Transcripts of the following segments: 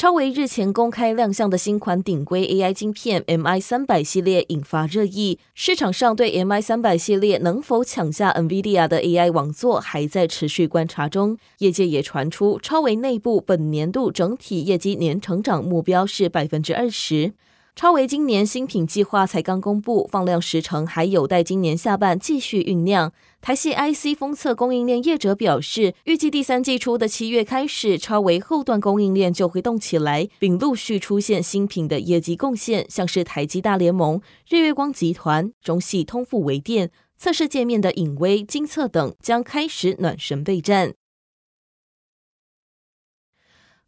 超维日前公开亮相的新款顶规 AI 晶片 MI 三百系列引发热议，市场上对 MI 三百系列能否抢下 NVIDIA 的 AI 网座还在持续观察中。业界也传出，超维内部本年度整体业绩年成长目标是百分之二十。超微今年新品计划才刚公布，放量时程还有待今年下半继续酝酿。台系 IC 封测供应链业者表示，预计第三季初的七月开始，超微后段供应链就会动起来，并陆续出现新品的业绩贡献，像是台积大联盟、日月光集团、中系通富微电、测试界面的影威、精测等将开始暖身备战。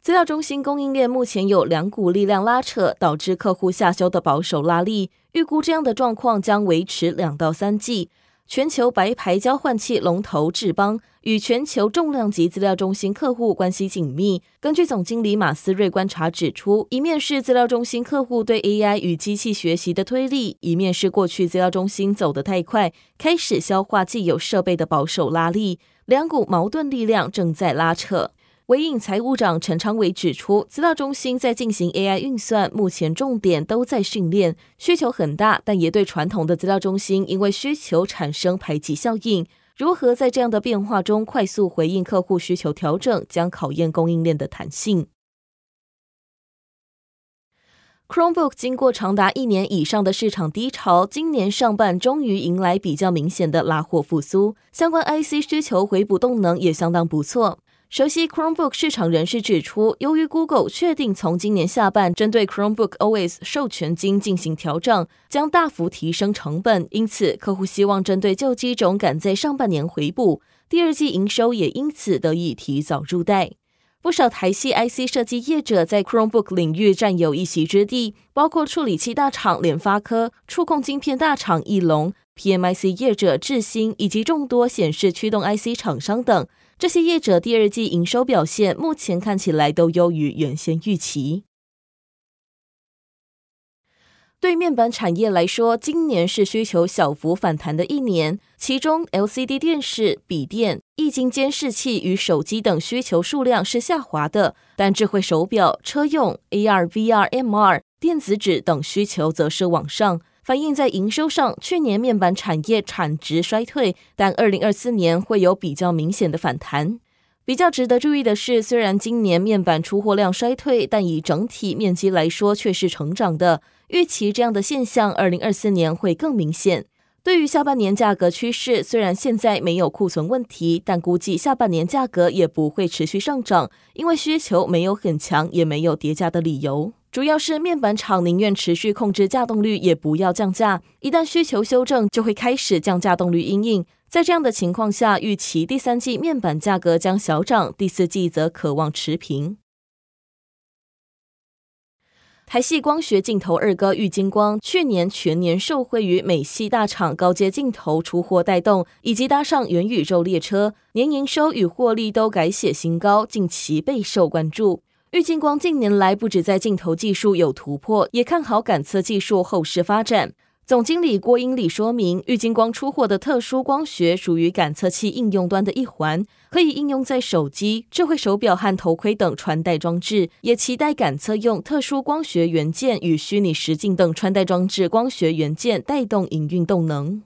资料中心供应链目前有两股力量拉扯，导致客户下修的保守拉力。预估这样的状况将维持两到三季。全球白牌交换器龙头智邦与全球重量级资料中心客户关系紧密。根据总经理马思瑞观察指出，一面是资料中心客户对 AI 与机器学习的推力，一面是过去资料中心走得太快，开始消化既有设备的保守拉力。两股矛盾力量正在拉扯。纬颖财务长陈昌伟指出，资料中心在进行 AI 运算，目前重点都在训练，需求很大，但也对传统的资料中心因为需求产生排挤效应。如何在这样的变化中快速回应客户需求调整，将考验供应链的弹性。Chromebook 经过长达一年以上的市场低潮，今年上半终于迎来比较明显的拉货复苏，相关 IC 需求回补动能也相当不错。熟悉 Chromebook 市场人士指出，由于 Google 确定从今年下半针对 Chromebook OS 授权金进行调整，将大幅提升成本，因此客户希望针对旧机种赶在上半年回补，第二季营收也因此得以提早入袋。不少台系 IC 设计业者在 Chromebook 领域占有一席之地，包括处理器大厂联发科、触控晶片大厂义隆、PMIC 业者智新以及众多显示驱动 IC 厂商等。这些业者第二季营收表现目前看起来都优于原先预期。对面板产业来说，今年是需求小幅反弹的一年，其中 LCD 电视、笔电、液晶监视器与手机等需求数量是下滑的，但智慧手表、车用、AR、VR、MR、电子纸等需求则是往上。反映在营收上，去年面板产业产值衰退，但二零二四年会有比较明显的反弹。比较值得注意的是，虽然今年面板出货量衰退，但以整体面积来说却是成长的。预期这样的现象，二零二四年会更明显。对于下半年价格趋势，虽然现在没有库存问题，但估计下半年价格也不会持续上涨，因为需求没有很强，也没有叠加的理由。主要是面板厂宁愿持续控制价动率，也不要降价。一旦需求修正，就会开始降价动率因应。在这样的情况下，预期第三季面板价格将小涨，第四季则可望持平。台系光学镜头二哥玉晶光去年全年受惠于美系大厂高阶镜头出货带动，以及搭上元宇宙列车，年营收与获利都改写新高，近期备受关注。玉晶光近年来不止在镜头技术有突破，也看好感测技术后市发展。总经理郭英礼说明，玉晶光出货的特殊光学属于感测器应用端的一环，可以应用在手机、智慧手表和头盔等穿戴装置，也期待感测用特殊光学元件与虚拟实境等穿戴装置光学元件带动营运动能。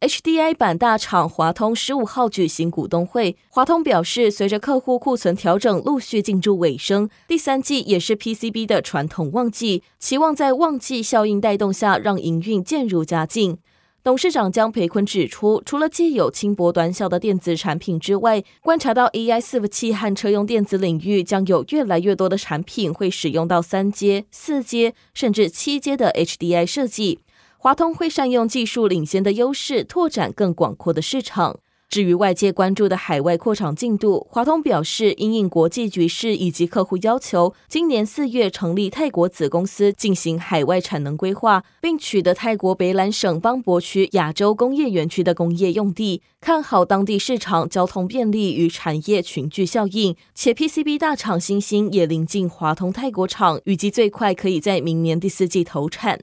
HDI 板大厂华通十五号举行股东会，华通表示，随着客户库存调整陆续进入尾声，第三季也是 PCB 的传统旺季，期望在旺季效应带动下，让营运渐入佳境。董事长江培坤指出，除了既有轻薄短小的电子产品之外，观察到 AI 伺服器和车用电子领域将有越来越多的产品会使用到三阶、四阶甚至七阶的 HDI 设计。华通会善用技术领先的优势，拓展更广阔的市场。至于外界关注的海外扩厂进度，华通表示，因应国际局势以及客户要求，今年四月成立泰国子公司进行海外产能规划，并取得泰国北榄省邦博区亚洲工业园区的工业用地，看好当地市场交通便利与产业群聚效应，且 PCB 大厂新兴也临近华通泰国厂，预计最快可以在明年第四季投产。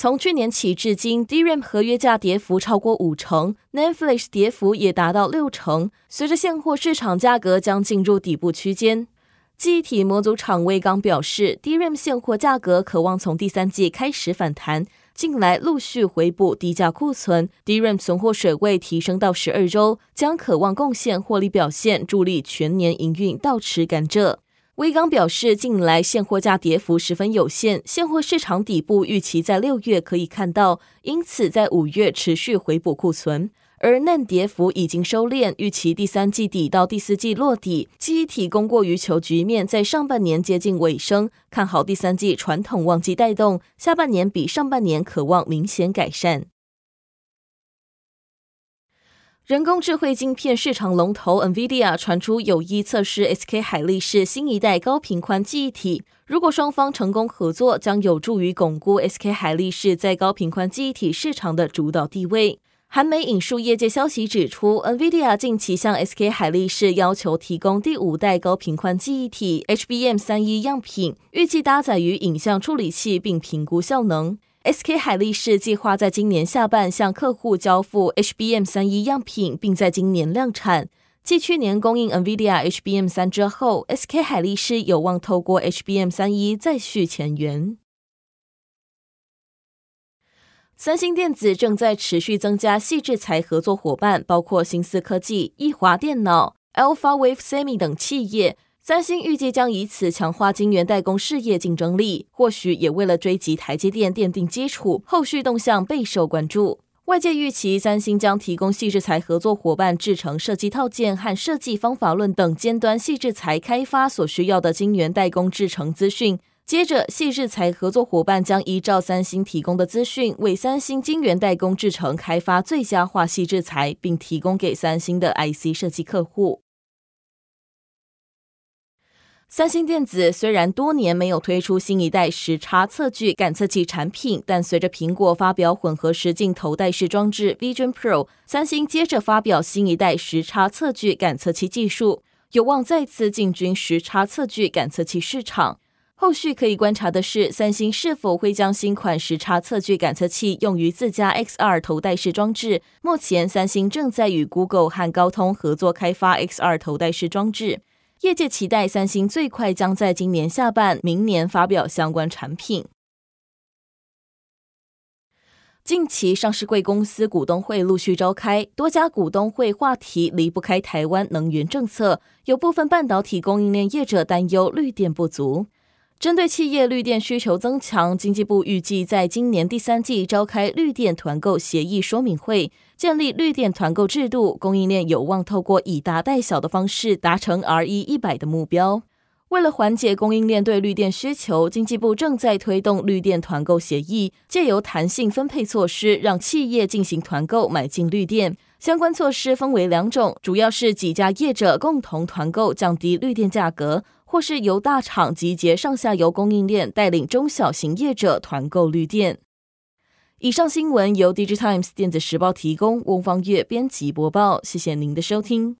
从去年起至今，DRAM 合约价跌幅超过五成，NAND Flash 跌幅也达到六成。随着现货市场价格将进入底部区间，记忆体模组厂威刚表示，DRAM 现货价格可望从第三季开始反弹，近来陆续回补低价库存，DRAM 存货水位提升到十二周，将可望贡献获利表现，助力全年营运倒持甘蔗。威刚表示，近来现货价跌幅十分有限，现货市场底部预期在六月可以看到，因此在五月持续回补库存。而嫩跌幅已经收敛，预期第三季底到第四季落底。记忆体供过于求局面在上半年接近尾声，看好第三季传统旺季带动，下半年比上半年可望明显改善。人工智慧晶片市场龙头 NVIDIA 传出有意测试 SK 海力士新一代高频宽记忆体，如果双方成功合作，将有助于巩固 SK 海力士在高频宽记忆体市场的主导地位。韩媒引述业界消息指出，NVIDIA 近期向 SK 海力士要求提供第五代高频宽记忆体 HBM3E 样品，预计搭载于影像处理器，并评估效能。SK 海力士计划在今年下半向客户交付 HBM3E 样品，并在今年量产。继去年供应 NVIDIA HBM3 之后，SK 海力士有望透过 HBM3E 再续前缘。三星电子正在持续增加细制材合作伙伴，包括新思科技、易华电脑、Alpha Wave Semi 等企业。三星预计将以此强化晶圆代工事业竞争力，或许也为了追及台积电奠定基础。后续动向备受关注。外界预期三星将提供细制材合作伙伴制程设计套件和设计方法论等尖端细制材开发所需要的晶圆代工制程资讯。接着，细制材合作伙伴将依照三星提供的资讯，为三星晶圆代工制程开发最佳化细制材，并提供给三星的 IC 设计客户。三星电子虽然多年没有推出新一代时差测距感测器产品，但随着苹果发表混合实镜头戴式装置 Vision Pro，三星接着发表新一代时差测距感测器技术，有望再次进军时差测距感测器市场。后续可以观察的是，三星是否会将新款时差测距感测器用于自家 XR 头戴式装置。目前，三星正在与 Google 和高通合作开发 XR 头戴式装置。业界期待三星最快将在今年下半、明年发表相关产品。近期上市贵公司股东会陆续召开，多家股东会话题离不开台湾能源政策，有部分半导体供应链业者担忧绿电不足。针对企业绿电需求增强，经济部预计在今年第三季召开绿电团购协议说明会，建立绿电团购制度，供应链有望透过以大带小的方式达成 RE 一百的目标。为了缓解供应链对绿电需求，经济部正在推动绿电团购协议，借由弹性分配措施，让企业进行团购买进绿电。相关措施分为两种，主要是几家业者共同团购，降低绿电价格。或是由大厂集结上下游供应链，带领中小型业者团购绿电。以上新闻由 DigiTimes 电子时报提供，翁方月编辑播报。谢谢您的收听。